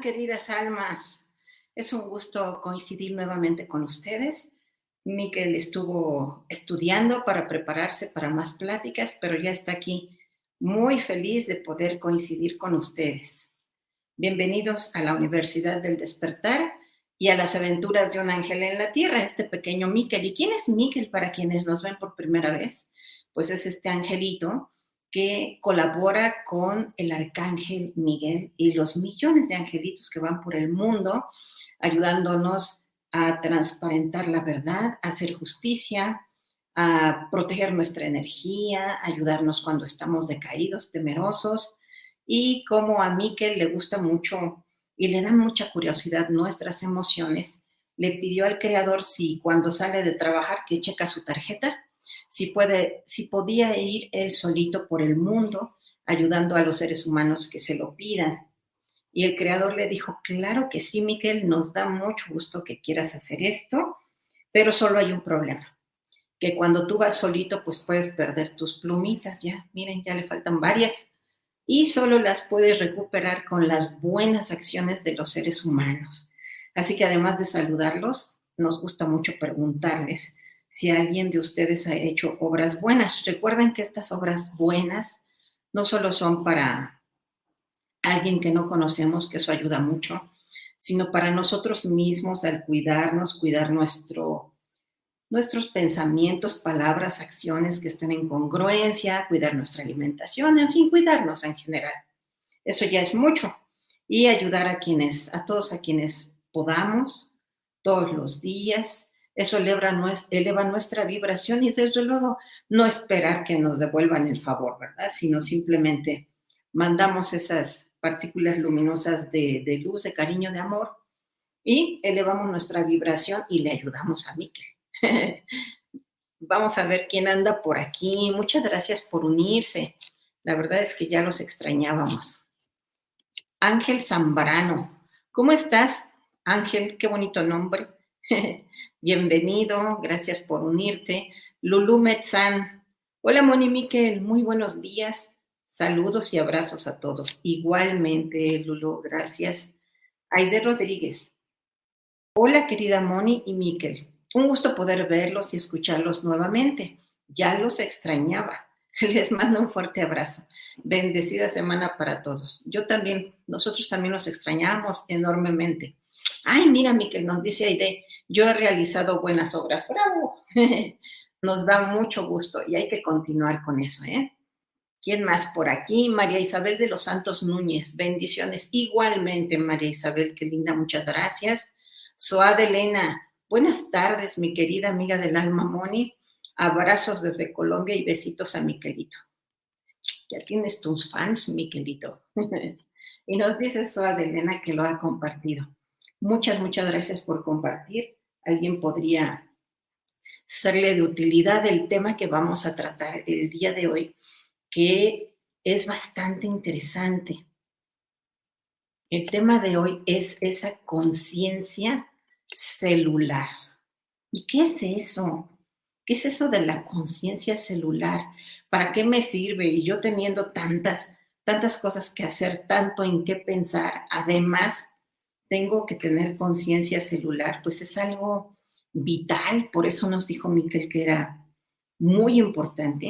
Queridas almas? Es un gusto coincidir nuevamente con ustedes. Miquel estuvo estudiando para prepararse para más pláticas, pero ya está aquí. Muy feliz de poder coincidir con ustedes. Bienvenidos a la Universidad del Despertar y a las aventuras de un ángel en la tierra, este pequeño Miquel. ¿Y quién es Miquel para quienes nos ven por primera vez? Pues es este angelito que colabora con el arcángel Miguel y los millones de angelitos que van por el mundo ayudándonos a transparentar la verdad, a hacer justicia, a proteger nuestra energía, ayudarnos cuando estamos decaídos, temerosos. Y como a Miquel le gusta mucho y le da mucha curiosidad nuestras emociones, le pidió al creador si cuando sale de trabajar que checa su tarjeta si, puede, si podía ir él solito por el mundo ayudando a los seres humanos que se lo pidan. Y el creador le dijo, claro que sí, Miguel, nos da mucho gusto que quieras hacer esto, pero solo hay un problema, que cuando tú vas solito, pues puedes perder tus plumitas, ya, miren, ya le faltan varias, y solo las puedes recuperar con las buenas acciones de los seres humanos. Así que además de saludarlos, nos gusta mucho preguntarles, si alguien de ustedes ha hecho obras buenas. Recuerden que estas obras buenas no solo son para alguien que no conocemos, que eso ayuda mucho, sino para nosotros mismos al cuidarnos, cuidar nuestro, nuestros pensamientos, palabras, acciones que estén en congruencia, cuidar nuestra alimentación, en fin, cuidarnos en general. Eso ya es mucho. Y ayudar a quienes, a todos a quienes podamos, todos los días, eso eleva, nuestra vibración y desde luego no esperar que nos devuelvan el favor, ¿verdad? Sino simplemente mandamos esas partículas luminosas de, luz, de cariño, de amor y elevamos nuestra vibración y le ayudamos a Miquel. Vamos a ver quién anda por aquí. Muchas gracias por unirse. La verdad es que ya los extrañábamos. Ángel Zambrano. ¿Cómo estás? Ángel, qué bonito nombre. Bienvenido, gracias por unirte. Lulu Metzán. Hola, Moni Miquel, muy buenos días. Saludos y abrazos a todos. Igualmente, Lulu, gracias. Aide Rodríguez. Hola, querida Moni y Miquel. Un gusto poder verlos y escucharlos nuevamente. Ya los extrañaba. Les mando un fuerte abrazo. Bendecida semana para todos. Yo también, nosotros también los extrañamos enormemente. Ay, mira, Miquel, nos dice Aide, yo he realizado buenas obras. ¡Bravo! Nos da mucho gusto y hay que continuar con eso, ¿eh? ¿Quién más por aquí? María Isabel de los Santos Núñez. Bendiciones. Igualmente, María Isabel, qué linda, muchas gracias. Soad Elena, buenas tardes, mi querida amiga del alma Moni. Abrazos desde Colombia y besitos a Miquelito. Ya tienes tus fans, Miquelito. y nos dice Soad Elena que lo ha compartido. Muchas, muchas gracias por compartir. Alguien podría serle de utilidad el tema que vamos a tratar el día de hoy que es bastante interesante. El tema de hoy es esa conciencia celular. ¿Y qué es eso? ¿Qué es eso de la conciencia celular? ¿Para qué me sirve? Y yo teniendo tantas, tantas cosas que hacer, tanto en qué pensar, además tengo que tener conciencia celular, pues es algo vital. Por eso nos dijo Miquel que era muy importante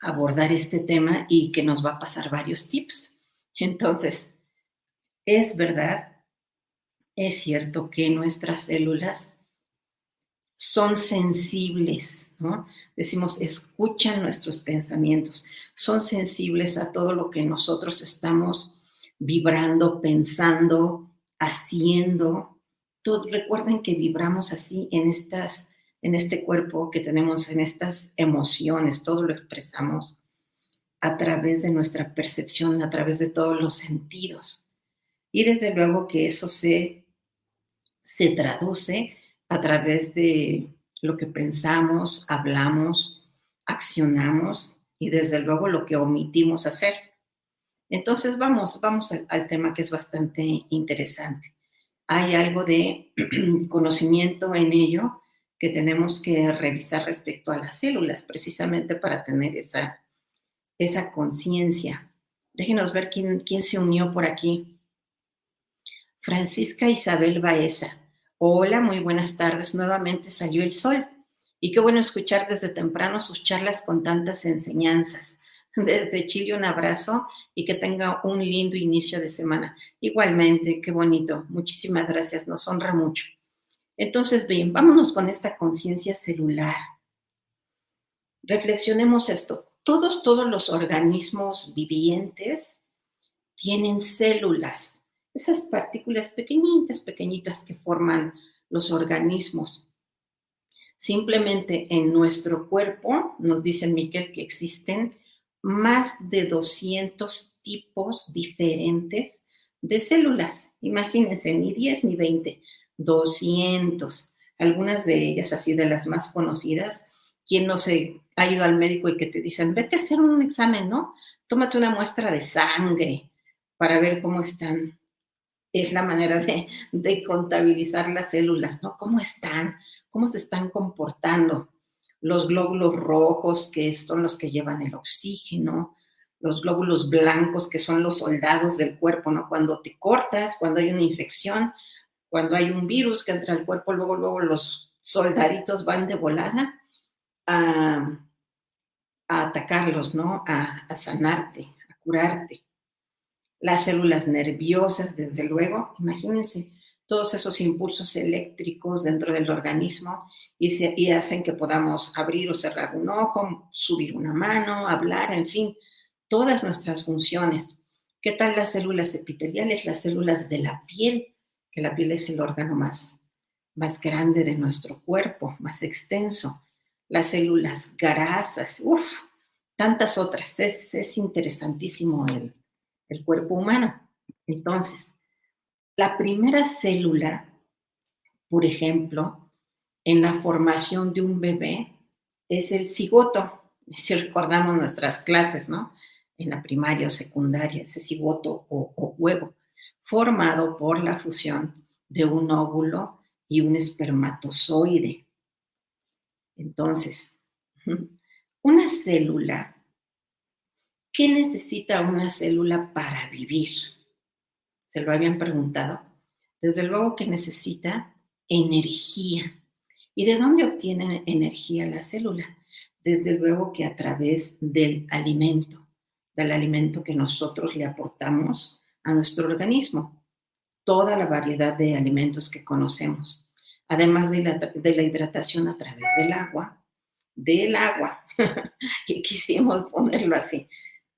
abordar este tema y que nos va a pasar varios tips. Entonces, es verdad, es cierto que nuestras células son sensibles, ¿no? Decimos, escuchan nuestros pensamientos, son sensibles a todo lo que nosotros estamos vibrando, pensando, haciendo. recuerden que vibramos así en estas en este cuerpo que tenemos, en estas emociones, todo lo expresamos a través de nuestra percepción, a través de todos los sentidos. Y desde luego que eso se, se traduce a través de lo que pensamos, hablamos, accionamos y desde luego lo que omitimos hacer. Entonces vamos, vamos al, tema que es bastante interesante. Hay algo de conocimiento en ello que tenemos que revisar respecto a las células, precisamente para tener esa, esa conciencia. Déjenos ver quién, quién se unió por aquí. Francisca Isabel Baeza. Hola, muy buenas tardes. Nuevamente salió el sol. Y qué bueno escuchar desde temprano sus charlas con tantas enseñanzas. Desde Chile un abrazo y que tenga un lindo inicio de semana. Igualmente, qué bonito. Muchísimas gracias. Nos honra mucho. Entonces, bien, vámonos con esta conciencia celular. Reflexionemos esto. Todos, todos los organismos vivientes tienen células, esas partículas pequeñitas, pequeñitas que forman los organismos. Simplemente en nuestro cuerpo, nos dice Miquel que existen más de 200 tipos diferentes de células. Imagínense, ni 10 ni 20, 200. Algunas de ellas, así de las más conocidas, quien no se ha ido al médico y que te dicen, vete a hacer un examen, ¿no? Tómate una muestra de sangre para ver cómo están. Es la manera de, de contabilizar las células, ¿no? ¿Cómo están? ¿Cómo se están comportando? Los glóbulos rojos, que son los que llevan el oxígeno, los glóbulos blancos, que son los soldados del cuerpo, ¿no? Cuando te cortas, cuando hay una infección, cuando hay un virus que entra al cuerpo, luego, luego los soldaditos van de volada a, atacarlos, ¿no? A, a sanarte, a curarte. Las células nerviosas, desde luego, imagínense todos esos impulsos eléctricos dentro del organismo y, hacen que podamos abrir o cerrar un ojo, subir una mano, hablar, en fin, todas nuestras funciones. ¿Qué tal las células epiteliales, las células de la piel? que la piel es el órgano más, más grande de nuestro cuerpo, más extenso. Las células grasas, uff, tantas otras. Es, es interesantísimo el, el cuerpo humano. Entonces, la primera célula, por ejemplo, en la formación de un bebé es el cigoto. Si recordamos nuestras clases, ¿no? En la primaria o secundaria, ese cigoto o, huevo formado por la fusión de un óvulo y un espermatozoide. Entonces, una célula, ¿qué necesita una célula para vivir? ¿Se lo habían preguntado? Desde luego que necesita energía. ¿Y de dónde obtiene energía la célula? Desde luego que a través del alimento, del alimento que nosotros le aportamos a nuestro organismo. toda la variedad de alimentos que conocemos, además de la, de la hidratación a través del agua, del agua, y quisimos ponerlo así,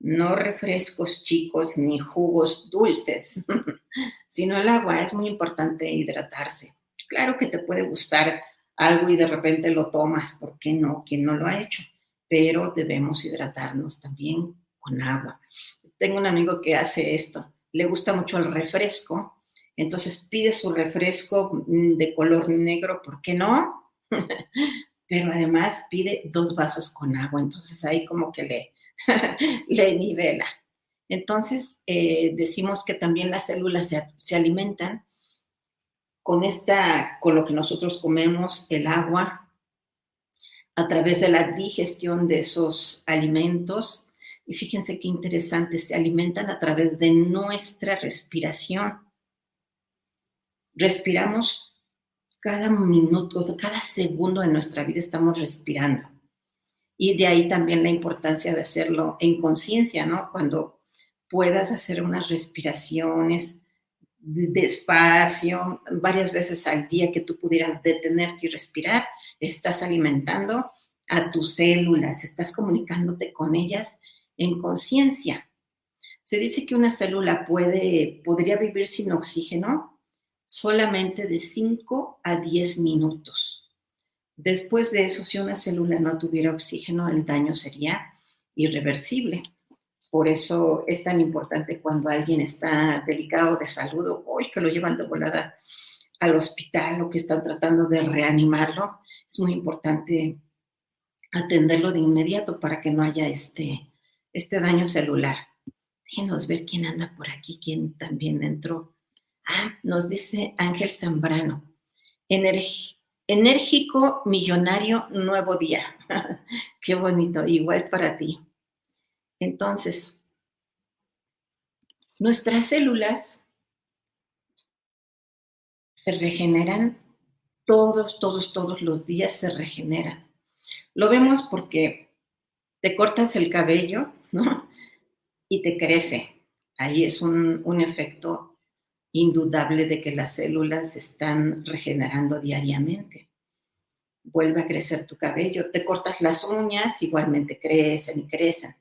no refrescos chicos ni jugos dulces, sino el agua. Es muy importante hidratarse. Claro que te puede gustar algo y de repente lo tomas, ¿por qué no? ¿Quién no lo ha hecho? Pero debemos hidratarnos también con agua. Tengo un amigo que hace esto, le gusta mucho el refresco, entonces pide su refresco mm, de color negro, ¿por qué no? Pero además pide dos vasos con agua, entonces ahí como que le, le nivela. Entonces, eh, decimos que también las células se, alimentan con, esta, con lo que nosotros comemos, el agua, a través de la digestión de esos alimentos. Y fíjense qué interesante, se alimentan a través de nuestra respiración. Respiramos cada minuto, cada segundo de nuestra vida estamos respirando. Y de ahí también la importancia de hacerlo en conciencia, ¿no? Cuando puedas hacer unas respiraciones despacio, varias veces al día que tú pudieras detenerte y respirar, estás alimentando a tus células, estás comunicándote con ellas en conciencia. Se dice que una célula puede, podría vivir sin oxígeno solamente de 5 a 10 minutos. Después de eso, si una célula no tuviera oxígeno, el daño sería irreversible. Por eso es tan importante cuando alguien está delicado de salud o hoy que lo llevan de volada al hospital o que están tratando de reanimarlo, es muy importante atenderlo de inmediato para que no haya este, este daño celular. Déjenos ver quién anda por aquí, quién también entró. Ah, nos dice Ángel Zambrano. Energía Enérgico, millonario, nuevo día. Qué bonito, igual para ti. Entonces, nuestras células se regeneran todos, todos, todos los días se regeneran. Lo vemos porque te cortas el cabello, ¿no? Y te crece. Ahí es un, un efecto indudable de que las células se están regenerando diariamente. Vuelve a crecer tu cabello, te cortas las uñas, igualmente crecen y crecen.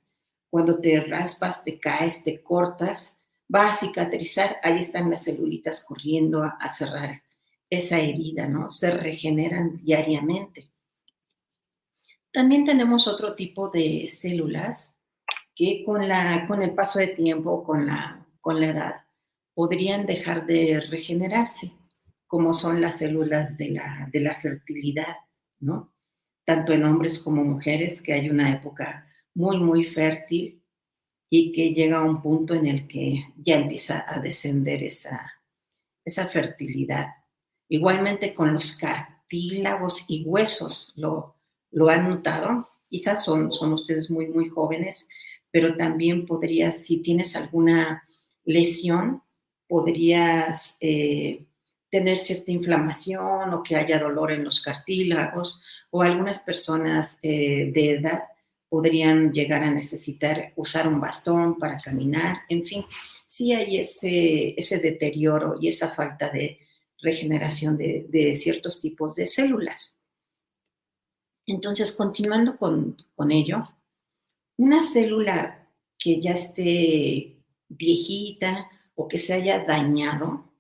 Cuando te raspas, te caes, te cortas, va a cicatrizar, ahí están las celulitas corriendo a, cerrar esa herida, ¿no? Se regeneran diariamente. También tenemos otro tipo de células que con, la, con el paso de tiempo, con la, con la edad, podrían dejar de regenerarse, como son las células de la, de la fertilidad, ¿no? Tanto en hombres como mujeres, que hay una época muy, muy fértil y que llega a un punto en el que ya empieza a descender esa, esa fertilidad. Igualmente con los cartílagos y huesos, lo, lo han notado, quizás son, son ustedes muy, muy jóvenes, pero también podrías, si tienes alguna lesión, podrías eh, tener cierta inflamación o que haya dolor en los cartílagos o algunas personas eh, de edad podrían llegar a necesitar usar un bastón para caminar, en fin, sí hay ese, ese deterioro y esa falta de regeneración de, de ciertos tipos de células. Entonces, continuando con, con ello, una célula que ya esté viejita o que se haya dañado,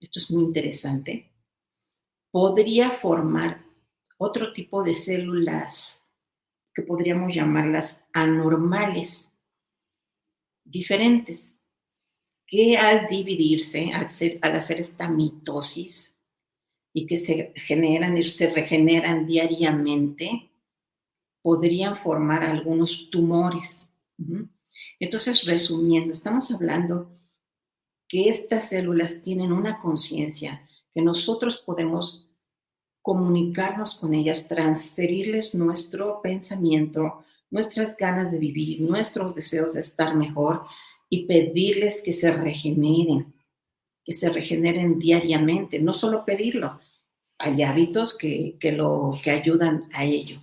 esto es muy interesante, podría formar otro tipo de células que podríamos llamarlas anormales, diferentes, que al dividirse, al, hacer esta mitosis y que se generan y se regeneran diariamente, podrían formar algunos tumores. Entonces, resumiendo, estamos hablando que estas células tienen una conciencia, que nosotros podemos comunicarnos con ellas, transferirles nuestro pensamiento, nuestras ganas de vivir, nuestros deseos de estar mejor y pedirles que se regeneren, que se regeneren diariamente, no solo pedirlo, hay hábitos que, lo, que ayudan a ello,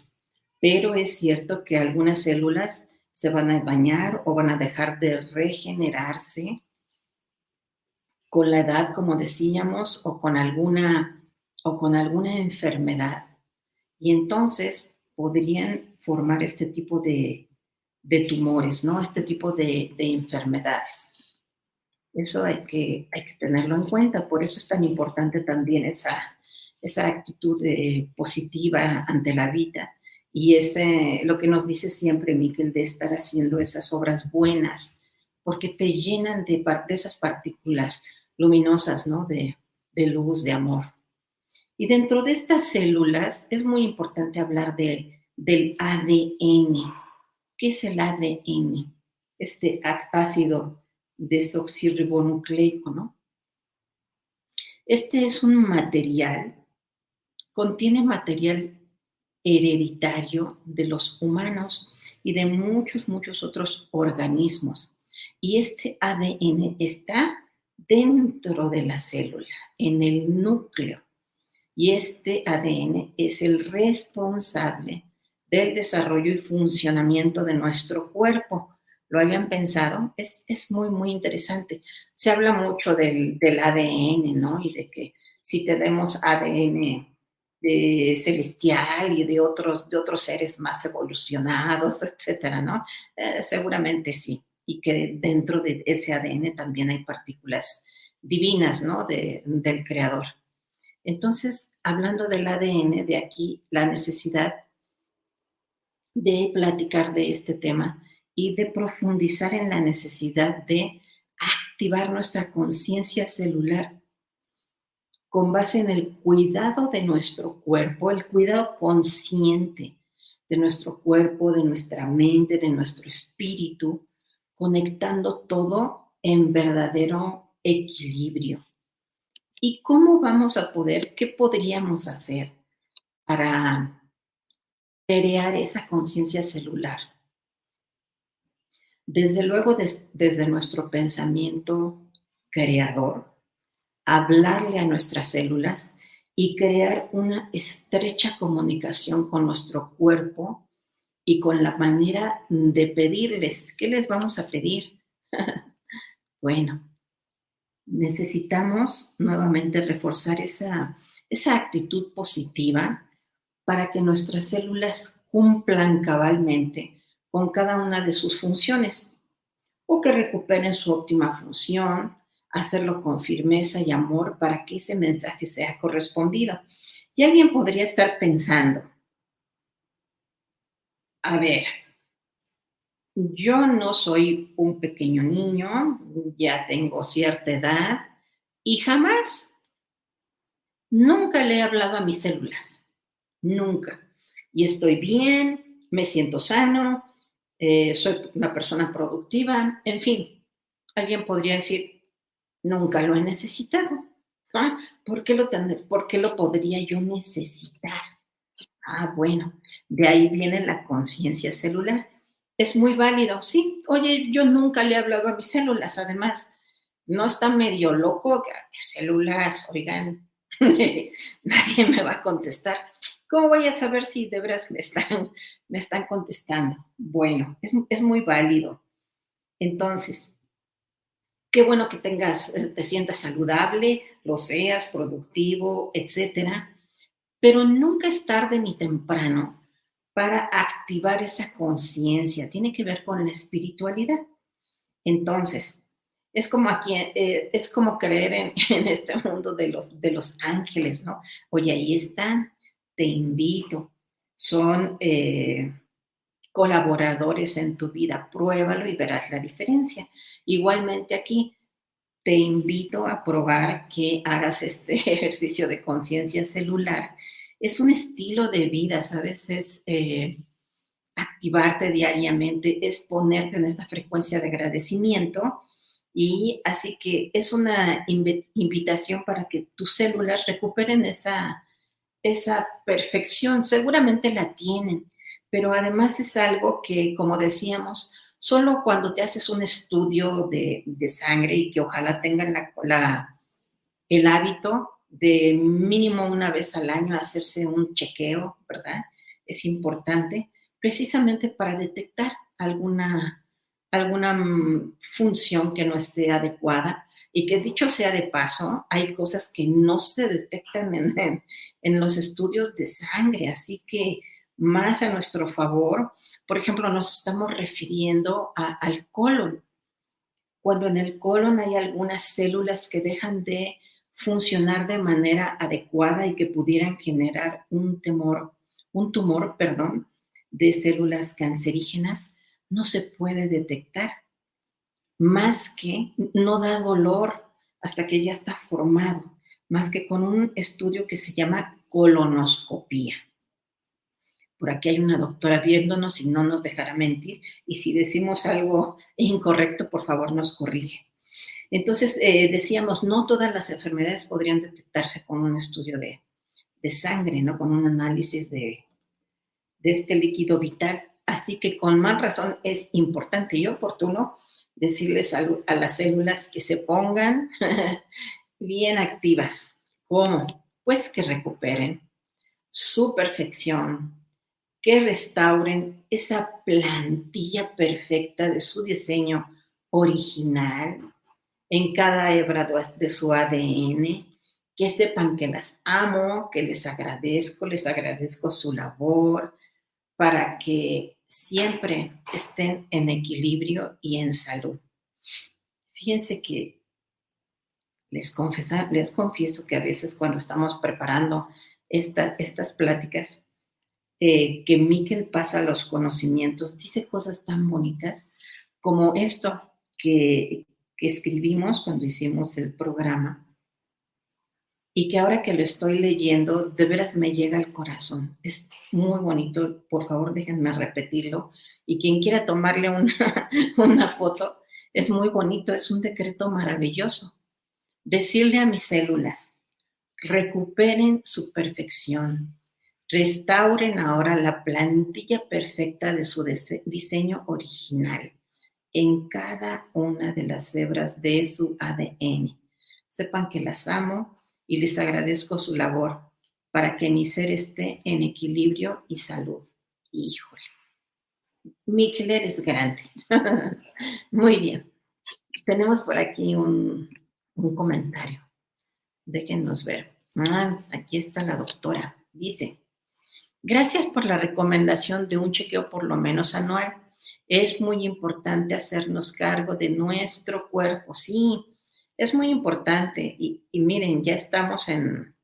pero es cierto que algunas células se van a dañar o van a dejar de regenerarse con la edad, como decíamos, o con alguna, o con alguna enfermedad. Y entonces podrían formar este tipo de, de tumores, ¿no? Este tipo de, de, enfermedades. Eso hay que, hay que tenerlo en cuenta. Por eso es tan importante también esa, esa actitud de, positiva ante la vida y ese, lo que nos dice siempre Miquel de estar haciendo esas obras buenas, porque te llenan de esas partículas luminosas, ¿no? De, luz, de amor. Y dentro de estas células es muy importante hablar de, del ADN. ¿Qué es el ADN? Este ácido desoxirribonucleico, ¿no? Este es un material, contiene material hereditario de los humanos y de muchos, muchos otros organismos. Y este ADN está dentro de la célula, en el núcleo. Y este ADN es el responsable del desarrollo y funcionamiento de nuestro cuerpo. ¿Lo habían pensado? Es, muy, muy interesante. Se habla mucho del, del ADN, ¿no? Y de que si tenemos ADN de celestial y de otros, de otros seres más evolucionados, etcétera, ¿no? Eh, seguramente sí. Y que dentro de ese ADN también hay partículas divinas, ¿no? del creador. Entonces, hablando del ADN, de aquí la necesidad de platicar de este tema y de profundizar en la necesidad de activar nuestra conciencia celular con base en el cuidado de nuestro cuerpo, el cuidado consciente de nuestro cuerpo, de nuestra mente, de nuestro espíritu, conectando todo en verdadero equilibrio. ¿Y cómo vamos a poder, qué podríamos hacer para crear esa conciencia celular? Desde luego, desde nuestro pensamiento creador, hablarle a nuestras células y crear una estrecha comunicación con nuestro cuerpo y con la manera de pedirles. ¿Qué les vamos a pedir? bueno, necesitamos nuevamente reforzar esa, esa actitud positiva para que nuestras células cumplan cabalmente con cada una de sus funciones o que recuperen su óptima función, hacerlo con firmeza y amor para que ese mensaje sea correspondido. Y alguien podría estar pensando, a ver, yo no soy un pequeño niño, ya tengo cierta edad y jamás, nunca le he hablado a mis células, nunca. Y estoy bien, me siento sano, eh, soy una persona productiva, en fin, alguien podría decir, Nunca lo he necesitado. ¿Por, qué lo ¿Por qué lo podría yo necesitar? Ah, bueno, de ahí viene la conciencia celular. Es muy válido, sí. Oye, yo nunca le he hablado a mis células, además, no está medio loco, células, oigan, nadie me va a contestar. ¿Cómo voy a saber si de veras me están, me están contestando? Bueno, es, es muy válido. Entonces, Qué bueno que tengas, eh, te sientas saludable, lo seas, productivo, etcétera. Pero nunca es tarde ni temprano para activar esa conciencia. Tiene que ver con la espiritualidad. Entonces, es como aquí, eh, es como creer en, este mundo de los, de los ángeles, ¿no? Oye, ahí están, te invito. Son eh, colaboradores en tu vida. Pruébalo y verás la diferencia. Igualmente aquí, te invito a probar que hagas este ejercicio de conciencia celular. Es un estilo de vida, ¿sabes? Es eh, activarte diariamente, es ponerte en esta frecuencia de agradecimiento. Y así que es una invitación para que tus células recuperen esa, esa perfección. Seguramente la tienen pero además es algo que, como decíamos, solo cuando te haces un estudio de, sangre y que ojalá tengan la, el hábito de mínimo una vez al año hacerse un chequeo, ¿verdad? Es importante precisamente para detectar alguna, alguna mm, función que no esté adecuada. y que dicho sea de paso, hay cosas que no se detectan en, en, los estudios de sangre, así que más a nuestro favor, por ejemplo, nos estamos refiriendo al colon. Cuando en el colon hay algunas células que dejan de funcionar de manera adecuada y que pudieran generar un temor, un tumor, perdón, de células cancerígenas, no se puede detectar más que no da dolor hasta que ya está formado, más que con un estudio que se llama colonoscopía. Por aquí hay una doctora viéndonos y no nos dejará mentir, y si decimos algo incorrecto, por favor nos corrige. Entonces, eh, decíamos, no todas las enfermedades podrían detectarse con un estudio de, sangre, ¿no? Con un análisis de, de este líquido vital. Así que con más razón es importante y oportuno decirles a, las células que se pongan bien activas. ¿Cómo? Pues que recuperen su perfección, que restauren esa plantilla perfecta de su diseño original en cada hebra de su ADN, que sepan que las amo, que les agradezco, les agradezco su labor, para que siempre estén en equilibrio y en salud. Fíjense que les, les confieso que a veces cuando estamos preparando estas pláticas, eh, que Miquel pasa los conocimientos, dice cosas tan bonitas como esto que, que escribimos cuando hicimos el programa y que ahora que lo estoy leyendo, de veras me llega al corazón. Es muy bonito, por favor déjenme repetirlo. Y quien quiera tomarle una, una foto, es muy bonito, es un decreto maravilloso. Decirle a mis células, recuperen su perfección, restauren ahora la plantilla perfecta de su diseño original en cada una de las hebras de su ADN. Sepan que las amo y les agradezco su labor para que mi ser esté en equilibrio y salud. Híjole. Miquel, eres grande. Muy bien. Tenemos por aquí un, comentario. Déjenos ver. Ah, aquí está la doctora. Dice, gracias por la recomendación de un chequeo por lo menos anual. Es muy importante hacernos cargo de nuestro cuerpo. Sí, es muy importante y, miren, ya estamos en,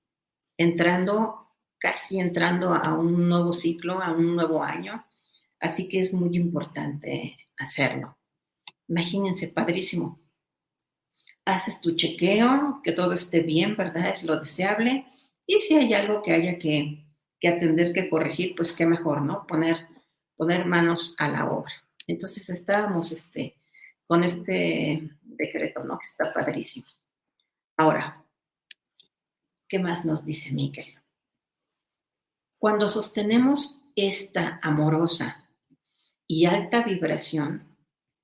entrando, casi entrando a un nuevo ciclo, a un nuevo año, así que es muy importante hacerlo. Imagínense, padrísimo. Haces tu chequeo, que todo esté bien, ¿verdad? Es lo deseable. Y si hay algo que haya que, que atender, que corregir, pues qué mejor, ¿no? Poner, poner manos a la obra. Entonces estábamos este, con este decreto, ¿no? Que está padrísimo. Ahora, ¿qué más nos dice Miquel? Cuando sostenemos esta amorosa y alta vibración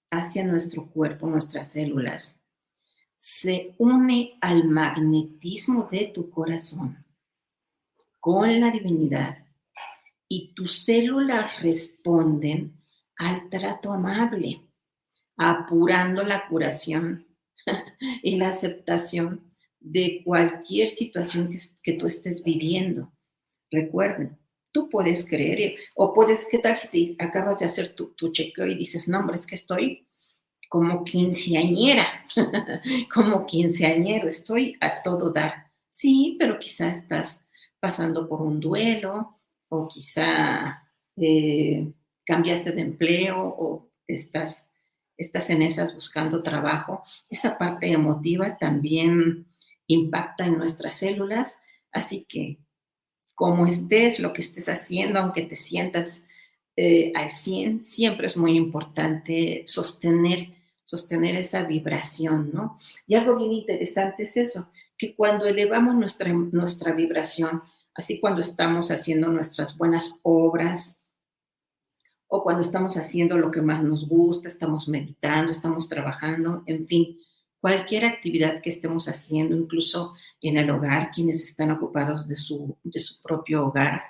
hacia nuestro cuerpo, nuestras células, se une al magnetismo de tu corazón con la divinidad y tus células responden al trato amable apurando la curación y la aceptación de cualquier situación que, tú estés viviendo. Recuerden, tú puedes creer, o puedes, ¿qué tal si te acabas de hacer tu, tu chequeo y dices, no, hombre, es que estoy como quinceañera, como quinceañero, estoy a todo dar. Sí, pero quizá estás pasando por un duelo, o quizá eh, cambiaste de empleo, o estás estás en esas buscando trabajo, esa parte emotiva también impacta en nuestras células, así que como estés, lo que estés haciendo, aunque te sientas eh, al 100, siempre es muy importante sostener, sostener esa vibración, ¿no? Y algo bien interesante es eso, que cuando elevamos nuestra, nuestra vibración, así cuando estamos haciendo nuestras buenas obras, o cuando estamos haciendo lo que más nos gusta, estamos meditando, estamos trabajando, en fin, cualquier actividad que estemos haciendo, incluso en el hogar, quienes están ocupados de su, de su propio hogar,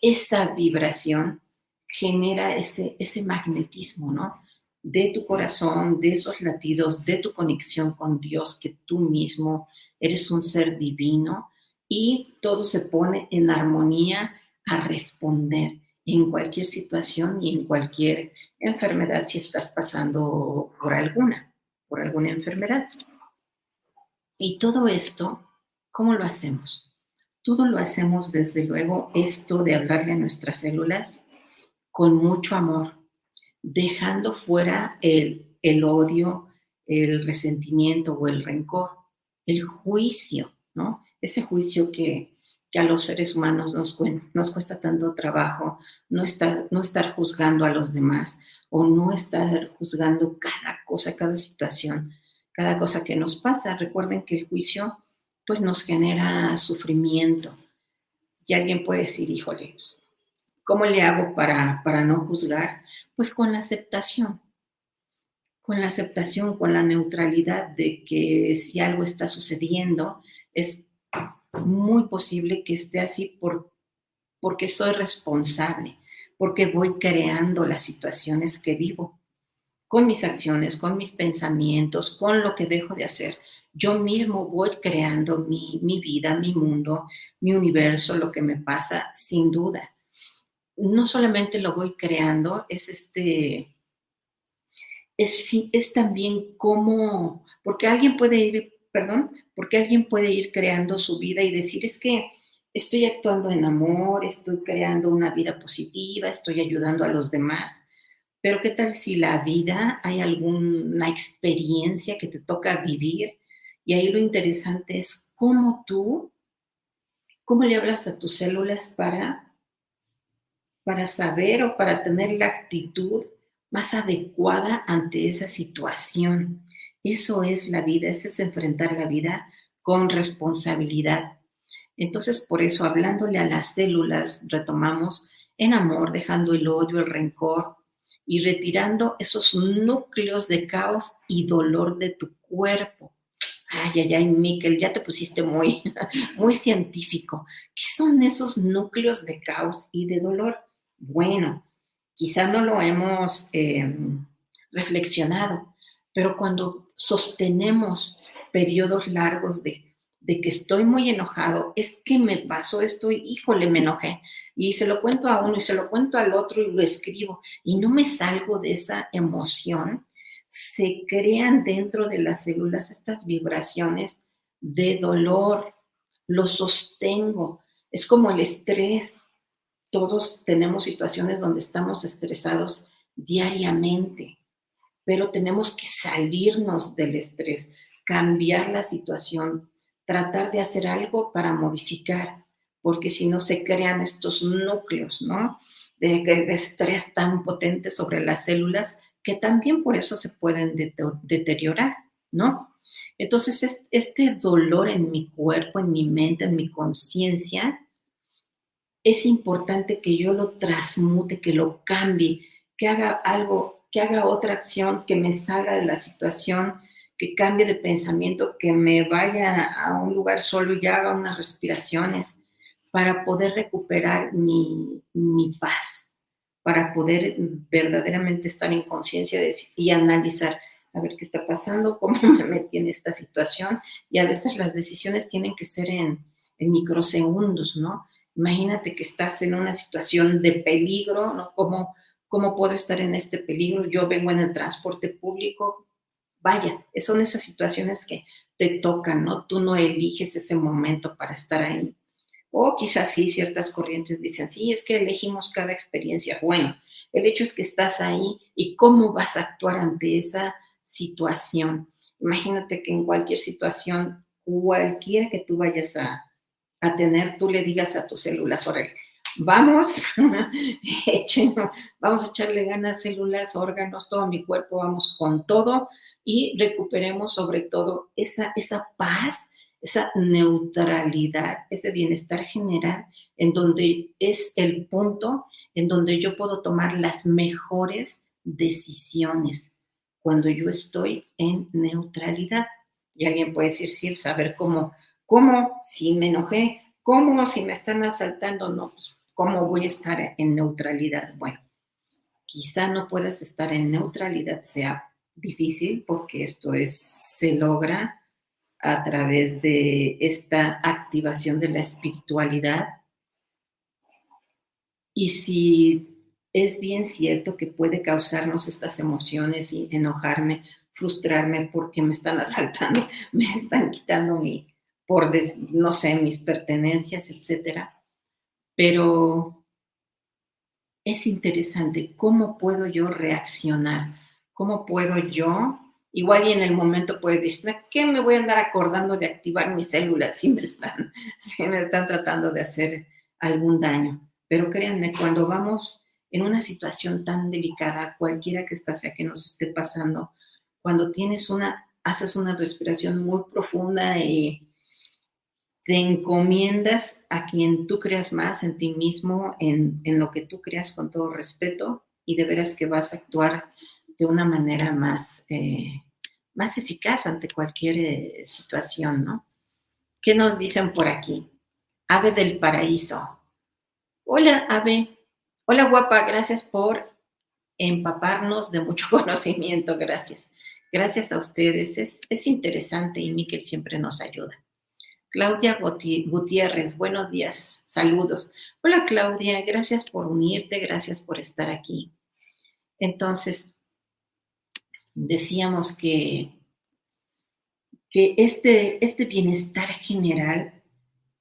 esa vibración genera ese, ese magnetismo, ¿no? de tu corazón, de esos latidos, de tu conexión con Dios, que tú mismo eres un ser divino y todo se pone en armonía a responder en cualquier situación y en cualquier enfermedad si estás pasando por alguna, por alguna enfermedad. Y todo esto, ¿cómo lo hacemos? Todo lo hacemos desde luego esto de hablarle a nuestras células con mucho amor, dejando fuera el, el odio, el resentimiento o el rencor, el juicio, ¿no? Ese juicio que, a los seres humanos nos, cuesta tanto trabajo, no, está, no estar juzgando a los demás o no estar juzgando cada cosa, cada situación, cada cosa que nos pasa. Recuerden que el juicio pues nos genera sufrimiento. Y alguien puede decir, híjole, pues, ¿cómo le hago para, para no juzgar? Pues con la aceptación, con la aceptación, con la neutralidad de que si algo está sucediendo, es muy posible que esté así por, porque soy responsable, porque voy creando las situaciones que vivo, con mis acciones, con mis pensamientos, con lo que dejo de hacer. Yo mismo voy creando mi, mi vida, mi mundo, mi universo, lo que me pasa, sin duda. No solamente lo voy creando, es este, es, también como, porque alguien puede ir perdón, porque alguien puede ir creando su vida y decir, es que estoy actuando en amor, estoy creando una vida positiva, estoy ayudando a los demás. Pero ¿qué tal si la vida hay alguna experiencia que te toca vivir? Y ahí lo interesante es cómo tú, cómo le hablas a tus células para, para saber o para tener la actitud más adecuada ante esa situación. Eso es la vida, eso es enfrentar la vida con responsabilidad. Entonces, por eso, hablándole a las células, retomamos en amor, dejando el odio, el rencor y retirando esos núcleos de caos y dolor de tu cuerpo. Ay, ay, ay, Miquel, ya te pusiste muy, muy científico. ¿Qué son esos núcleos de caos y de dolor? Bueno, quizá no lo hemos em, reflexionado, pero cuando sostenemos periodos largos de, que estoy muy enojado, es que me pasó esto, híjole, me enojé. Y se lo cuento a uno y se lo cuento al otro y lo escribo y no me salgo de esa emoción, se crean dentro de las células estas vibraciones de dolor. Lo sostengo. Es como el estrés. Todos tenemos situaciones donde estamos estresados diariamente pero tenemos que salirnos del estrés, cambiar la situación, tratar de hacer algo para modificar, porque si no se crean estos núcleos, ¿no? De, estrés tan potentes sobre las células que también por eso se pueden deteriorar, ¿no? Entonces, este dolor en mi cuerpo, en mi mente, en mi conciencia, es importante que yo lo transmute, que lo cambie, que haga algo que haga otra acción, que me salga de la situación, que cambie de pensamiento, que me vaya a un lugar solo y haga unas respiraciones para poder recuperar mi, paz, para poder verdaderamente estar en conciencia y analizar, a ver qué está pasando, cómo me metí en esta situación. Y a veces las decisiones tienen que ser en, en microsegundos, ¿no? Imagínate que estás en una situación de peligro, ¿no? Como ¿Cómo puedo estar en este peligro? Yo vengo en el transporte público. Vaya, son esas situaciones que te tocan, ¿no? Tú no eliges ese momento para estar ahí. O quizás sí, ciertas corrientes dicen, sí, es que elegimos cada experiencia. Bueno, el hecho es que estás ahí y cómo vas a actuar ante esa situación. Imagínate que en cualquier situación, cualquiera que tú vayas a, a tener, tú le digas a tus células, órale, vamos, vamos a echarle ganas, células, órganos, todo mi cuerpo, vamos con todo y recuperemos sobre todo esa, esa paz, esa neutralidad, ese bienestar general, en donde es el punto en donde yo puedo tomar las mejores decisiones cuando yo estoy en neutralidad. Y alguien puede decir, sí, saber cómo, cómo, si me enojé, cómo, si me están asaltando, no, pues ¿Cómo voy a estar en neutralidad? Bueno, quizá no puedas estar en neutralidad, sea difícil, porque esto es, se logra a través de esta activación de la espiritualidad. Y si es bien cierto que puede causarnos estas emociones y enojarme, frustrarme porque me están asaltando, me están quitando mi, por, no sé, mis pertenencias, etcétera. Pero es interesante cómo puedo yo reaccionar, cómo puedo yo, igual y en el momento puedes decir, ¿qué me voy a andar acordando de activar mis células si me están, si me están tratando de hacer algún daño? Pero créanme, cuando vamos en una situación tan delicada, cualquiera que está sea que nos esté pasando, cuando tienes una, haces una respiración muy profunda y te encomiendas a quien tú creas más, en ti mismo, en, lo que tú creas con todo respeto y de veras que vas a actuar de una manera más, eh, más eficaz ante cualquier eh, situación, ¿no? ¿Qué nos dicen por aquí? Ave del paraíso. Hola, Ave. Hola, guapa. Gracias por empaparnos de mucho conocimiento. Gracias. Gracias a ustedes. Es, es interesante y Miquel siempre nos ayuda. Claudia Gutiérrez, buenos días, saludos. Hola Claudia, gracias por unirte, gracias por estar aquí. Entonces, decíamos que, que este, este bienestar general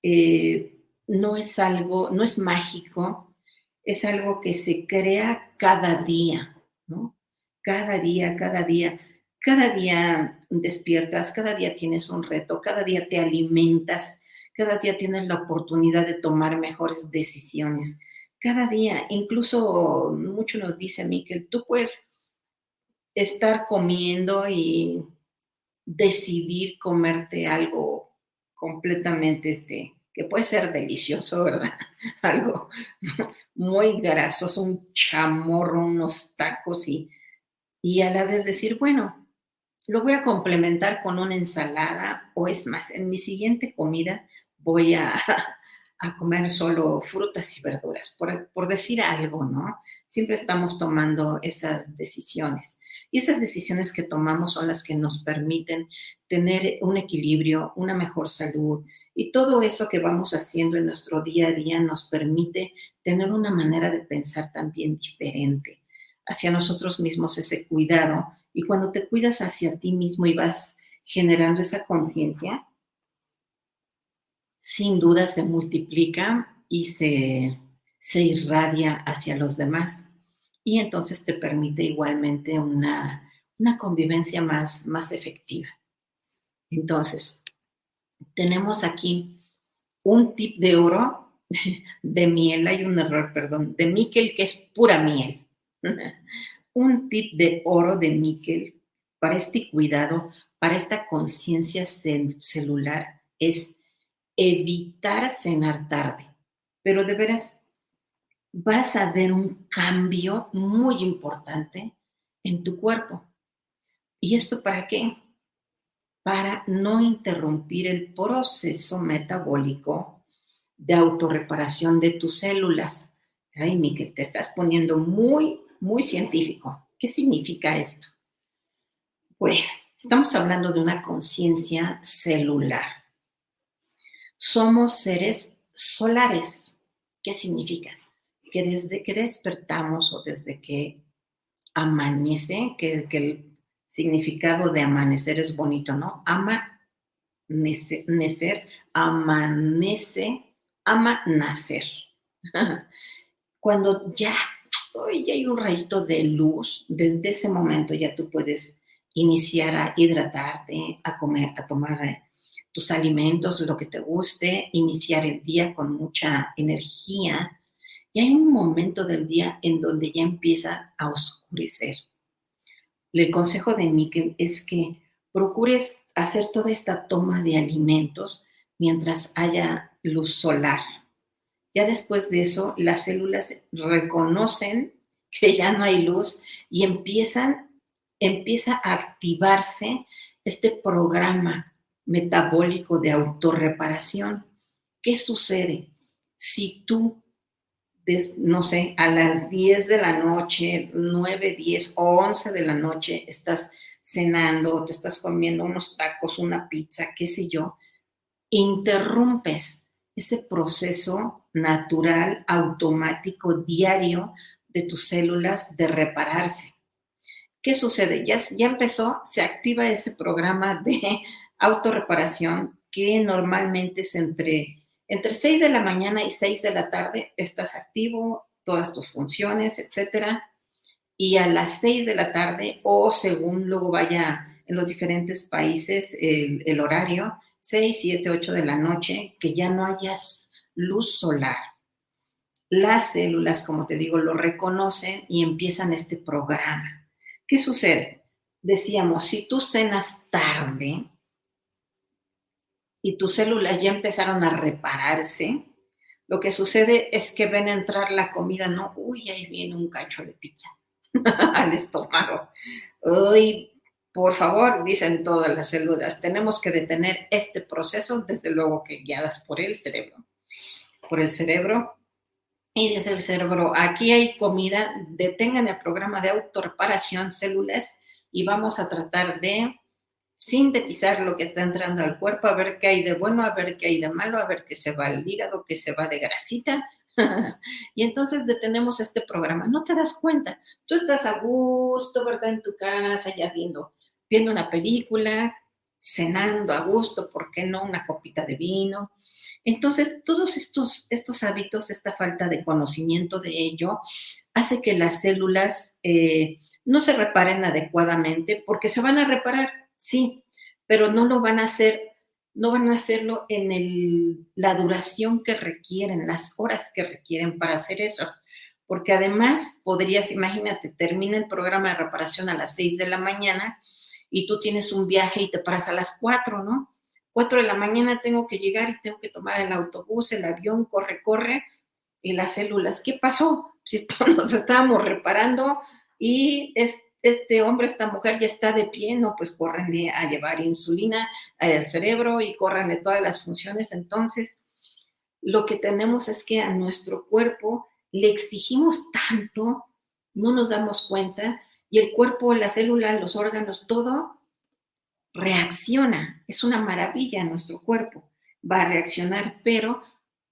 eh, no es algo, no es mágico, es algo que se crea cada día, ¿no? Cada día, cada día cada día despiertas, cada día tienes un reto, cada día te alimentas, cada día tienes la oportunidad de tomar mejores decisiones. Cada día, incluso mucho nos dice Miquel, tú puedes estar comiendo y decidir comerte algo completamente este que puede ser delicioso, ¿verdad? Algo muy grasoso, un chamorro, unos tacos y, y a la vez decir, bueno, lo voy a complementar con una ensalada o es más, en mi siguiente comida voy a, comer solo frutas y verduras, por, por, decir algo, ¿no? Siempre estamos tomando esas decisiones. Y esas decisiones que tomamos son las que nos permiten tener un equilibrio, una mejor salud. Y todo eso que vamos haciendo en nuestro día a día nos permite tener una manera de pensar también diferente hacia nosotros mismos, ese cuidado y cuando te cuidas hacia ti mismo y vas generando esa conciencia, sin duda se multiplica y se, se irradia hacia los demás. Y entonces te permite igualmente una, una convivencia más, más efectiva. Entonces, tenemos aquí un tip de oro de miel, hay un error, perdón, de níquel que es pura miel. un tip de oro de Miquel para este cuidado, para esta conciencia celular es evitar cenar tarde. Pero de veras, vas a ver un cambio muy importante en tu cuerpo. ¿Y esto para qué? Para no interrumpir el proceso metabólico de autorreparación de tus células. Ay, Miquel, te estás poniendo muy, muy científico. ¿Qué significa esto? Bueno, estamos hablando de una conciencia celular. Somos seres solares. ¿Qué significa? Que desde que despertamos o desde que amanece, que, el significado de amanecer es bonito, ¿no? Amanecer, amanece, ama nacer. Cuando ya hoy ya hay un rayito de luz, desde ese momento ya tú puedes iniciar a hidratarte, a comer, a tomar eh, tus alimentos, lo que te guste, iniciar el día con mucha energía. Y hay un momento del día en donde ya empieza a oscurecer. El consejo de Miquel es que procures hacer toda esta toma de alimentos mientras haya luz solar ya después de eso, las células reconocen que ya no hay luz y empiezan, empieza a activarse este programa metabólico de autorreparación. ¿Qué sucede? Si tú no sé, a las 10 de la noche, 9, 10 o 11 de la noche, estás cenando, te estás comiendo unos tacos, una pizza, qué sé yo, interrumpes ese proceso natural, automático, diario de tus células de repararse. ¿Qué sucede? Ya, ya empezó, se activa ese programa de autorreparación que normalmente es entre, entre 6 de la mañana y 6 de la tarde, estás activo, todas tus funciones, etcétera. Y a las 6 de la tarde, o según luego vaya en los diferentes países el, horario, 6, 7, 8 de la noche, que ya no hayas luz solar. Las células, como te digo, lo reconocen y empiezan este programa. ¿Qué sucede? Decíamos, si tú cenas tarde y tus células ya empezaron a repararse, lo que sucede es que ven entrar la comida, no, uy, ahí viene un cacho de pizza al estómago. Uy, por favor, dicen todas las células, tenemos que detener este proceso, desde luego que guiadas por el cerebro por el cerebro y desde el cerebro, aquí hay comida, detengan el programa de autorreparación células y vamos a tratar de sintetizar lo que está entrando al cuerpo, a ver qué hay de bueno, a ver qué hay de malo, a ver qué se va al hígado, qué se va de grasita. y entonces detenemos este programa. No te das cuenta. Tú estás a gusto, ¿verdad? En tu casa, ya viendo, viendo una película, cenando a gusto, ¿por qué no? Una copita de vino. Entonces, todos estos, estos hábitos, esta falta de conocimiento de ello, hace que las células eh, no se reparen adecuadamente porque se van a reparar, sí, pero no lo van a hacer, no van a hacerlo en el, la duración que requieren, las horas que requieren para hacer eso. Porque además podrías, imagínate, termina el programa de reparación a las 6 de la mañana y tú tienes un viaje y te paras a las 4, ¿no? 4 de la mañana tengo que llegar y tengo que tomar el autobús, el avión, corre, corre, y las células, ¿qué pasó? Si nos estábamos reparando y este hombre, esta mujer ya está de pie, no, pues córrenle a llevar insulina al cerebro y córrenle todas las funciones. Entonces, lo que tenemos es que a nuestro cuerpo le exigimos tanto, no nos damos cuenta, y el cuerpo, la célula, los órganos, todo reacciona. Es una maravilla nuestro cuerpo. Va a reaccionar, pero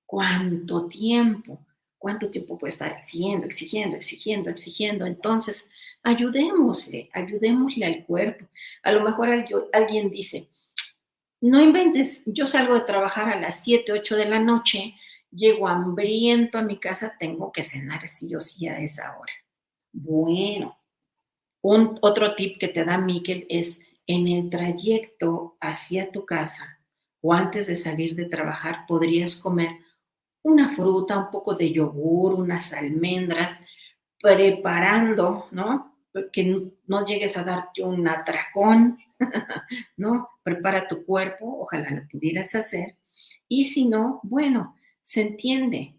¿cuánto tiempo? ¿Cuánto tiempo puede estar exigiendo, exigiendo, exigiendo, exigiendo? Entonces, ayudémosle, ayudémosle al cuerpo. A lo mejor alguien dice, no inventes, yo salgo de trabajar a las 7, 8 de la noche, llego hambriento a mi casa, tengo que cenar sí o sí a esa hora. Bueno, un, otro tip que te da Miquel es en el trayecto hacia tu casa o antes de salir de trabajar podrías comer una fruta, un poco de yogur, unas almendras, preparando, ¿no? Que no llegues a darte un atracón, ¿no? Prepara tu cuerpo, ojalá lo pudieras hacer. Y si no, bueno, se entiende.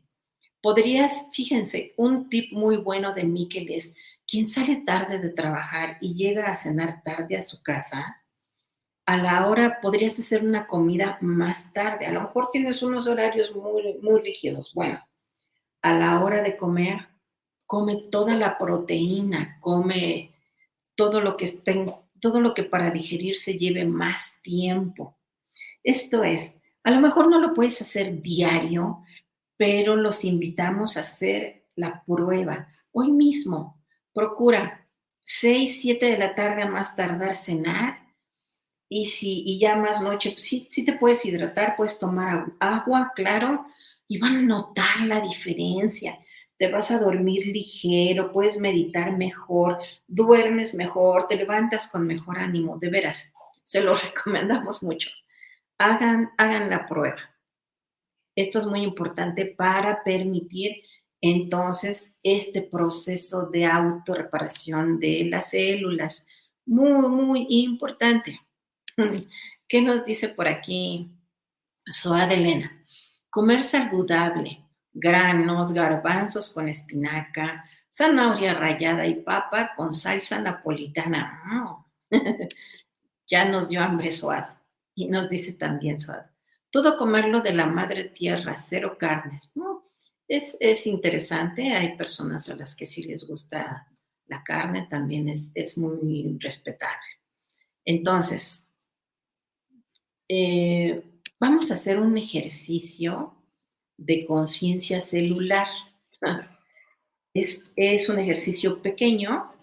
Podrías, fíjense, un tip muy bueno de Miquel es quien sale tarde de trabajar y llega a cenar tarde a su casa, a la hora podrías hacer una comida más tarde. A lo mejor tienes unos horarios muy, muy rígidos. Bueno, a la hora de comer, come toda la proteína, come todo lo que esté, todo lo que para digerirse lleve más tiempo. Esto es, a lo mejor no lo puedes hacer diario, pero los invitamos a hacer la prueba hoy mismo procura 6, 7 de la tarde a más tardar cenar. Y si y ya más noche, pues sí, sí te puedes hidratar, puedes tomar agua, claro, y van a notar la diferencia. Te vas a dormir ligero, puedes meditar mejor, duermes mejor, te levantas con mejor ánimo, de veras, se lo recomendamos mucho. Hagan, hagan la prueba. Esto es muy importante para permitir entonces este proceso de autorreparación de las células. Muy, muy importante. ¿Qué nos dice por aquí Soa de Elena? Comer saludable, granos, garbanzos con espinaca, zanahoria rallada y papa con salsa napolitana. ya nos dio hambre Soad. Y nos dice también Soad. Todo comerlo de la madre tierra, cero carnes. Es, es, interesante, hay personas a las que sí les gusta la carne, también es, es muy respetable. Entonces, eh, vamos a hacer un ejercicio de conciencia celular. Es, es, un ejercicio pequeño,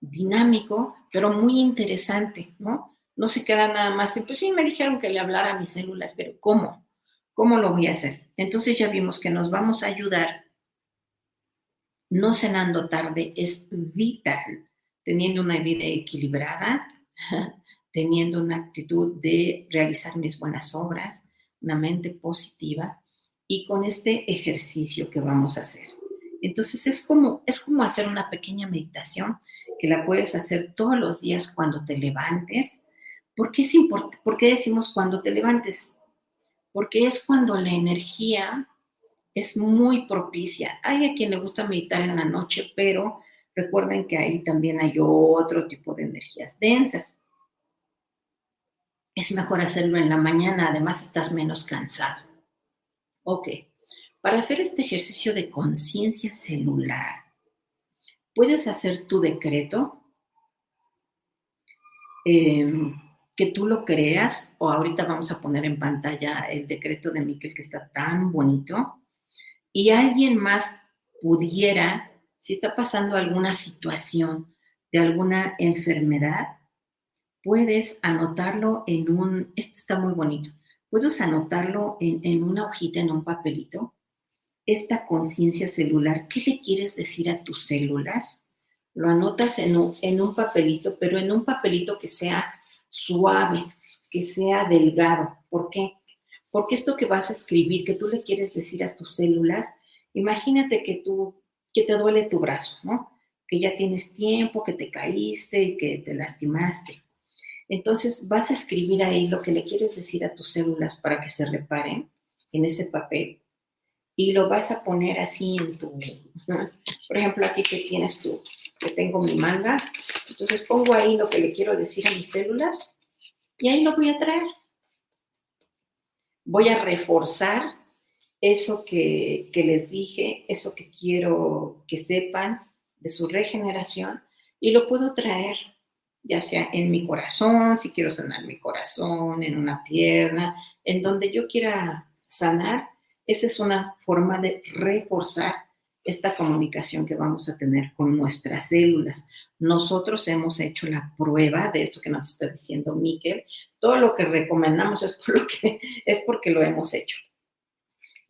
dinámico, pero muy interesante, ¿no? No se queda nada más, pues sí, me dijeron que le hablara a mis células, pero ¿cómo? ¿Cómo lo voy a hacer? Entonces ya vimos que nos vamos a ayudar. No cenando tarde es vital, teniendo una vida equilibrada, teniendo una actitud de realizar mis buenas obras, una mente positiva y con este ejercicio que vamos a hacer. Entonces es como, es como hacer una pequeña meditación que la puedes hacer todos los días cuando te levantes. ¿Por qué, es ¿Por qué decimos cuando te levantes? Porque es cuando la energía es muy propicia. Hay a quien le gusta meditar en la noche, pero recuerden que ahí también hay otro tipo de energías densas es mejor hacerlo en la mañana, además estás menos cansado. Ok, para hacer este ejercicio de conciencia celular, puedes hacer tu decreto, em, tú lo creas, o ahorita vamos a poner en pantalla el decreto de Miquel que está tan bonito, y alguien más pudiera, si está pasando alguna situación de alguna enfermedad, puedes anotarlo en un, este está muy bonito, puedes anotarlo en, una hojita, en un papelito, esta conciencia celular, ¿qué le quieres decir a tus células? Lo anotas en un, en un papelito, pero en un papelito que sea suave, que sea delgado. ¿Por qué? Porque esto que vas a escribir, que tú le quieres decir a tus células, imagínate que tú, que te duele tu brazo, ¿no? Que ya tienes tiempo, que te caíste y que te lastimaste. Entonces vas a escribir ahí lo que le quieres decir a tus células para que se reparen en ese papel y lo vas a poner así en tu, por ejemplo, aquí que tienes tú, que tengo mi manga, entonces pongo ahí lo que le quiero decir a mis células y ahí lo voy a traer. Voy a reforzar eso que, que les dije, eso que quiero que sepan de su regeneración y lo puedo traer ya sea en mi corazón, si quiero sanar mi corazón, en una pierna, en donde yo quiera sanar, esa es una forma de reforzar esta comunicación que vamos a tener con nuestras células. Nosotros hemos hecho la prueba de esto que nos está diciendo Miquel. Todo lo que recomendamos es, por lo que, es porque lo hemos hecho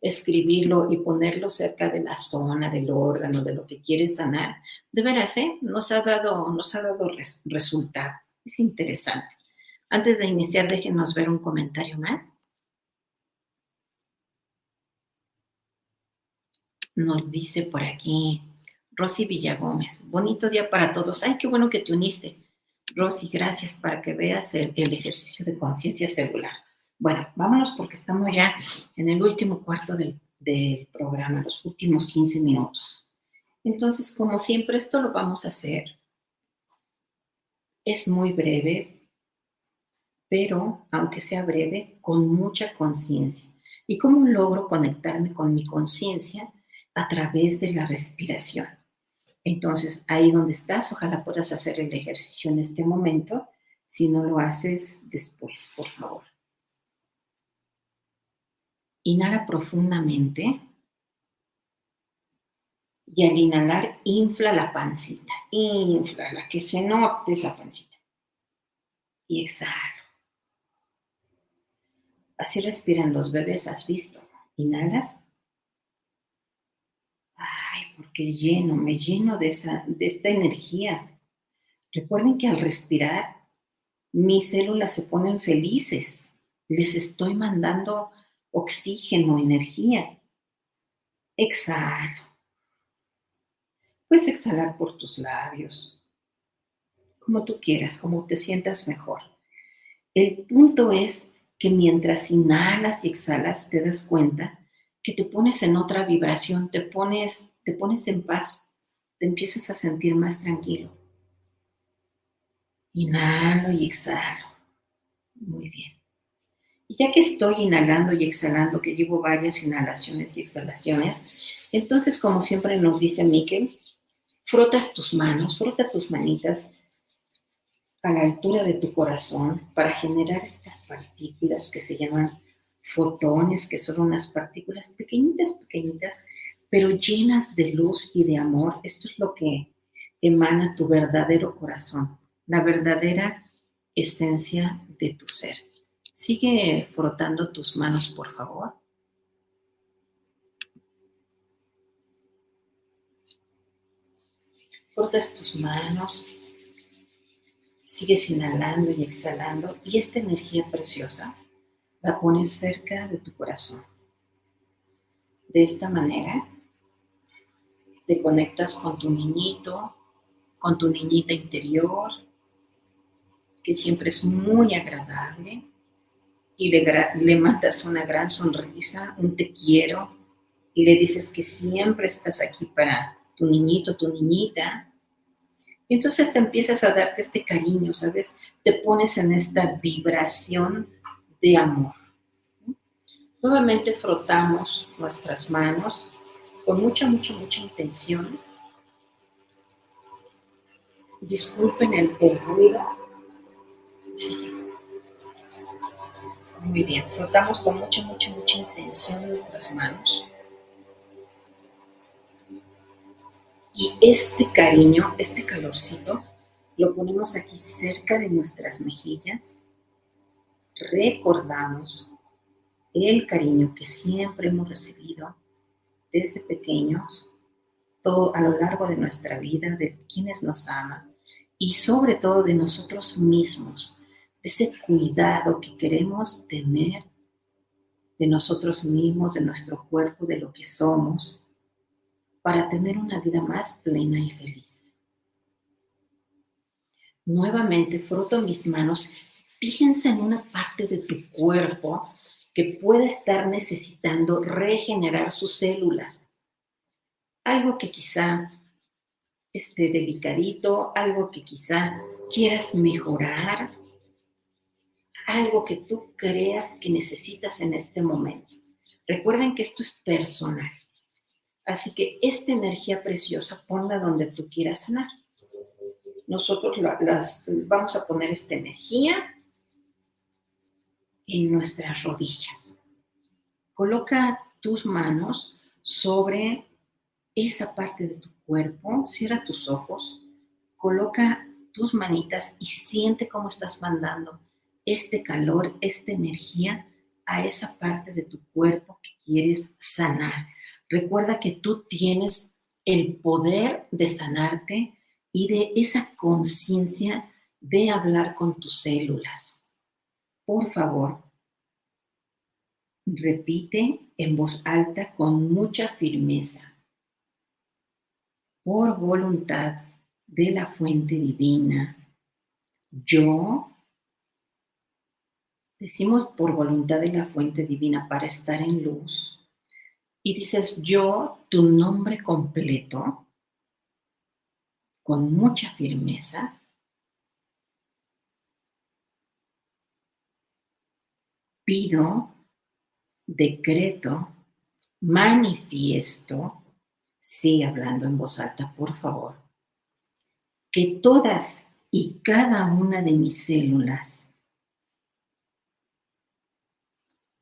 escribirlo y ponerlo cerca de la zona, del órgano, de lo que quieres sanar, de veras, ¿eh? nos ha dado, nos ha dado resultado. Es interesante. Antes de iniciar, déjenos ver un comentario más. Nos dice por aquí Rosy Villagómez, bonito día para todos. Ay, qué bueno que te uniste. Rosy, gracias para que veas el ejercicio de conciencia celular. Bueno, vámonos porque estamos ya en el último cuarto del, programa, los últimos 15 minutos. Entonces, como siempre, esto lo vamos a hacer. Es muy breve, pero aunque sea breve, con mucha conciencia. ¿Y cómo logro conectarme con mi conciencia? A través de la respiración. Entonces, ahí donde estás, ojalá puedas hacer el ejercicio en este momento. Si no lo haces, después, por favor. Inhala profundamente y al inhalar infla la pancita, infla, que se note esa pancita. Y exhalo. Así respiran los bebés, ¿has visto? Inhalas. Ay, porque lleno, me lleno de, esa, de esta energía. Recuerden que al respirar, mis células se ponen felices. Les estoy mandando oxígeno, energía. Exhalo. Puedes exhalar por tus labios, como tú quieras, como te sientas mejor. El punto es que mientras inhalas y exhalas te das cuenta que te pones en otra vibración, te pones, te pones en paz, te empiezas a sentir más tranquilo. Inhalo y exhalo. Muy bien. Y ya que estoy inhalando y exhalando, que llevo varias inhalaciones y exhalaciones, entonces, como siempre nos dice Miquel, frotas tus manos, frota tus manitas a la altura de tu corazón para generar estas partículas que se llaman fotones, que son unas partículas pequeñitas, pequeñitas, pero llenas de luz y de amor. Esto es lo que emana tu verdadero corazón, la verdadera esencia de tu ser. Sigue frotando tus manos, por favor. Frotas tus manos, sigues inhalando y exhalando y esta energía preciosa la pones cerca de tu corazón. De esta manera te conectas con tu niñito, con tu niñita interior, que siempre es muy agradable y le, le mandas una gran sonrisa, un te quiero y le dices que siempre estás aquí para tu niñito, tu niñita. Y entonces empiezas a darte este cariño, ¿sabes? Te pones en esta vibración de amor. Nuevamente frotamos nuestras manos con mucha, mucha, mucha intención. Disculpen el, el. Muy bien, frotamos con mucha, mucha, mucha intención nuestras manos. Y este cariño, este calorcito, lo ponemos aquí cerca de nuestras mejillas. Recordamos el cariño que siempre hemos recibido desde pequeños, todo a lo largo de nuestra vida, de quienes nos aman y sobre todo de nosotros mismos, ese cuidado que queremos tener de nosotros mismos, de nuestro cuerpo, de lo que somos, para tener una vida más plena y feliz. Nuevamente froto mis manos, piensa en una parte de tu cuerpo que puede estar necesitando regenerar sus células. Algo que quizá esté delicadito, algo que quizá quieras mejorar, algo que tú creas que necesitas en este momento. Recuerden que esto es personal. Así que esta energía preciosa ponla donde tú quieras sanar. Nosotros las, vamos a poner esta energía en nuestras rodillas. Coloca tus manos sobre esa parte de tu cuerpo, cierra tus ojos, coloca tus manitas y siente cómo estás mandando este calor, esta energía a esa parte de tu cuerpo que quieres sanar. Recuerda que tú tienes el poder de sanarte y de esa conciencia de hablar con tus células por favor, repite en voz alta con mucha firmeza. Por voluntad de la fuente divina, yo, decimos por voluntad de la fuente divina para estar en luz, y dices yo, tu nombre completo, con mucha firmeza, pido, decreto, manifiesto, sigue hablando en voz alta, por favor, que todas y cada una de mis células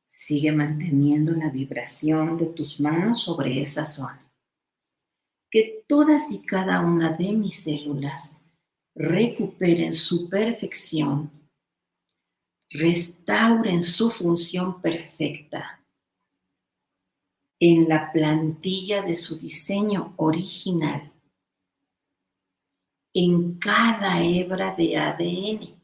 sigue manteniendo la vibración de tus manos sobre esa zona. Que todas y cada una de mis células recuperen su perfección restauren su función perfecta en la plantilla de su diseño original, en cada hebra de ADN,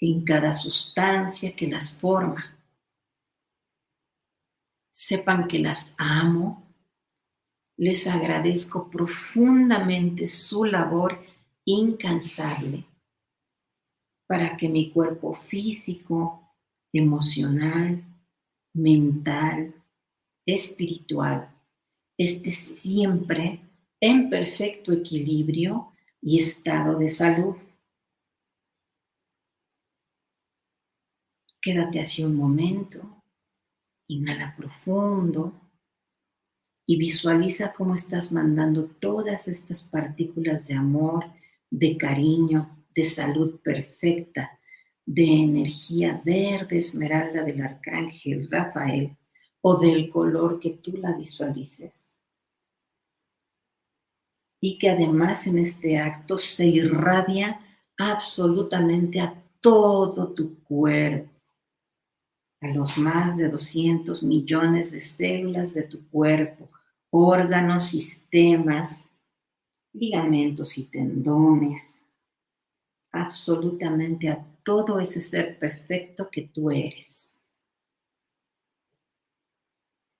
en cada sustancia que las forma. Sepan que las amo, les agradezco profundamente su labor incansable para que mi cuerpo físico, emocional, mental, espiritual esté siempre en perfecto equilibrio y estado de salud. Quédate así un momento, inhala profundo y visualiza cómo estás mandando todas estas partículas de amor, de cariño, de salud perfecta, de energía verde esmeralda del arcángel Rafael o del color que tú la visualices. Y que además en este acto se irradia absolutamente a todo tu cuerpo, a los más de 200 millones de células de tu cuerpo, órganos, sistemas, ligamentos y tendones, absolutamente a todo ese ser perfecto que tú eres.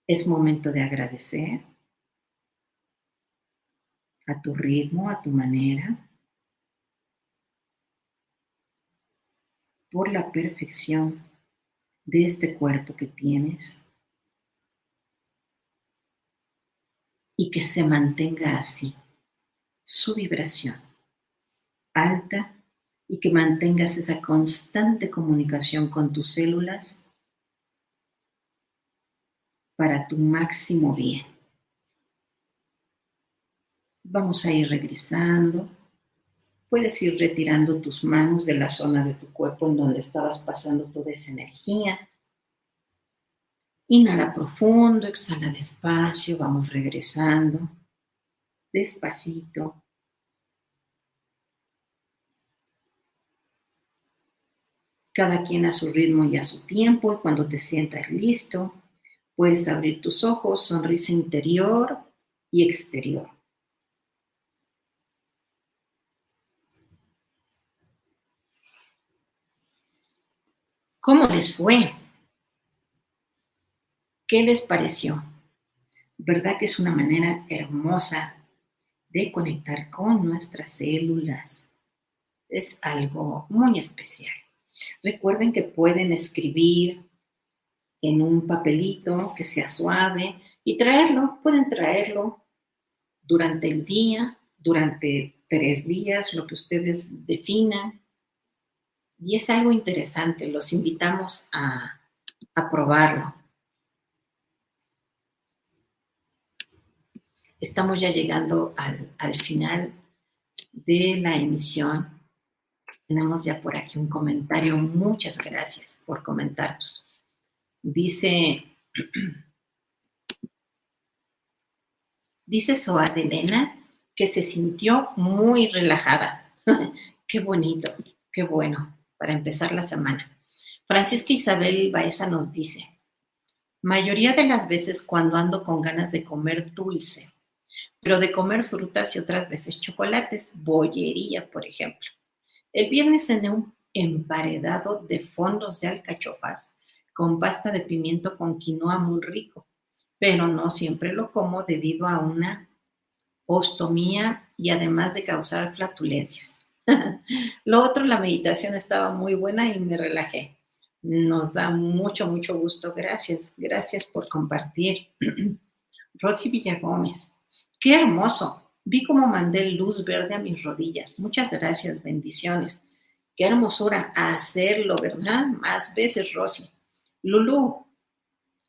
Es momento de agradecer a tu ritmo, a tu manera, por la perfección de este cuerpo que tienes y que se mantenga así, su vibración alta y que mantengas esa constante comunicación con tus células para tu máximo bien. Vamos a ir regresando. Puedes ir retirando tus manos de la zona de tu cuerpo en donde estabas pasando toda esa energía. Inhala profundo, exhala despacio, vamos regresando, despacito. Cada quien a su ritmo y a su tiempo, y cuando te sientas listo, puedes abrir tus ojos, sonrisa interior y exterior. ¿Cómo les fue? ¿Qué les pareció? ¿Verdad que es una manera hermosa de conectar con nuestras células? Es algo muy especial. Recuerden que pueden escribir en un papelito que sea suave y traerlo, pueden traerlo durante el día, durante tres días, lo que ustedes definan. Y es algo interesante, los invitamos a, probarlo. Estamos ya llegando al, al final de la emisión tenemos ya por aquí un comentario. Muchas gracias por comentarnos. Dice, dice Soa de Elena que se sintió muy relajada. qué bonito, qué bueno para empezar la semana. Francisca Isabel Baeza nos dice, mayoría de las veces cuando ando con ganas de comer dulce, pero de comer frutas y otras veces chocolates, bollería, por ejemplo. El viernes cené un emparedado de fondos de alcachofas con pasta de pimiento con quinoa muy rico, pero no siempre lo como debido a una ostomía y además de causar flatulencias. lo otro, la meditación estaba muy buena y me relajé. Nos da mucho, mucho gusto. Gracias, gracias por compartir. Rosy Villagómez, qué hermoso. Vi cómo mandé luz verde a mis rodillas. Muchas gracias, bendiciones. Qué hermosura hacerlo, ¿verdad? Más veces, Rosy. Lulu,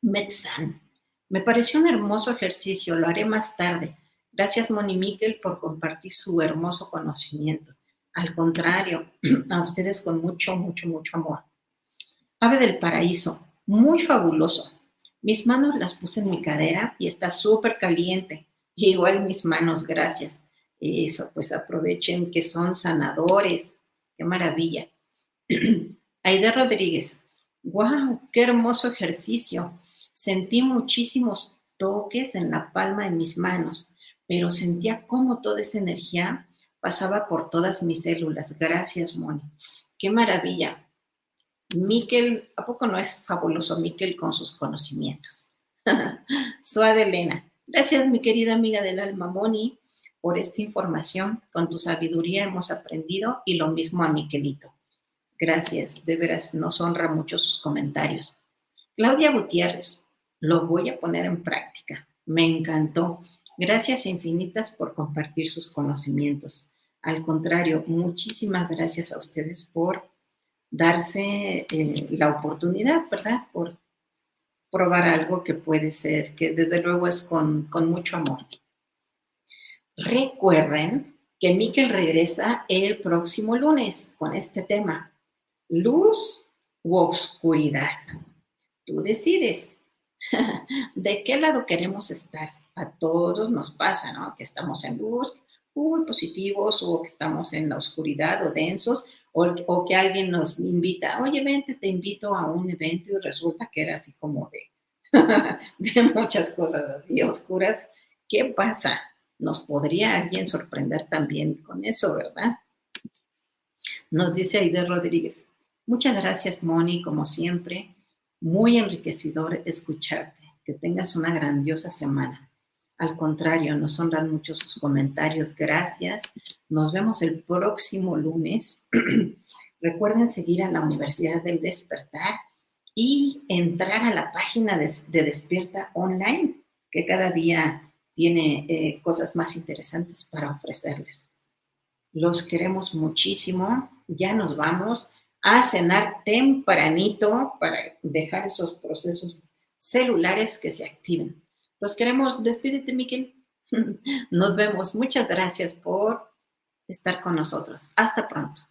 Metzan. Me pareció un hermoso ejercicio, lo haré más tarde. Gracias, Moni Miquel, por compartir su hermoso conocimiento. Al contrario, a ustedes con mucho, mucho, mucho amor. Ave del paraíso, muy fabuloso. Mis manos las puse en mi cadera y está súper caliente. Igual mis manos, gracias. Eso, pues aprovechen que son sanadores. Qué maravilla. Aide Rodríguez, wow, qué hermoso ejercicio. Sentí muchísimos toques en la palma de mis manos, pero sentía cómo toda esa energía pasaba por todas mis células. Gracias, Moni. Qué maravilla. Miquel, ¿a poco no es fabuloso Miquel con sus conocimientos? Suade Elena, Gracias, mi querida amiga del alma Moni, por esta información. Con tu sabiduría hemos aprendido y lo mismo a Miquelito. Gracias, de veras nos honra mucho sus comentarios. Claudia Gutiérrez, lo voy a poner en práctica. Me encantó. Gracias infinitas por compartir sus conocimientos. Al contrario, muchísimas gracias a ustedes por darse eh, la oportunidad, ¿verdad? Por probar algo que puede ser, que desde luego es con, con mucho amor. Recuerden que Miquel regresa el próximo lunes con este tema, luz u obscuridad. Tú decides de qué lado queremos estar. A todos nos pasa, ¿no? Que estamos en luz, muy positivos, o que estamos en la oscuridad o densos, o, que alguien nos invita, oye, vente, te invito a un evento y resulta que era así como de, de muchas cosas así oscuras. ¿Qué pasa? Nos podría alguien sorprender también con eso, ¿verdad? Nos dice Aide Rodríguez, muchas gracias, Moni, como siempre. Muy enriquecedor escucharte. Que tengas una grandiosa semana. Al contrario, nos honran mucho sus comentarios. Gracias. Nos vemos el próximo lunes. Recuerden seguir a la Universidad del Despertar y entrar a la página de, Despierta Online, que cada día tiene eh, cosas más interesantes para ofrecerles. Los queremos muchísimo. Ya nos vamos a cenar tempranito para dejar esos procesos celulares que se activen. Los queremos. Despídete, Miquel. Nos vemos. Muchas gracias por estar con nosotros. Hasta pronto.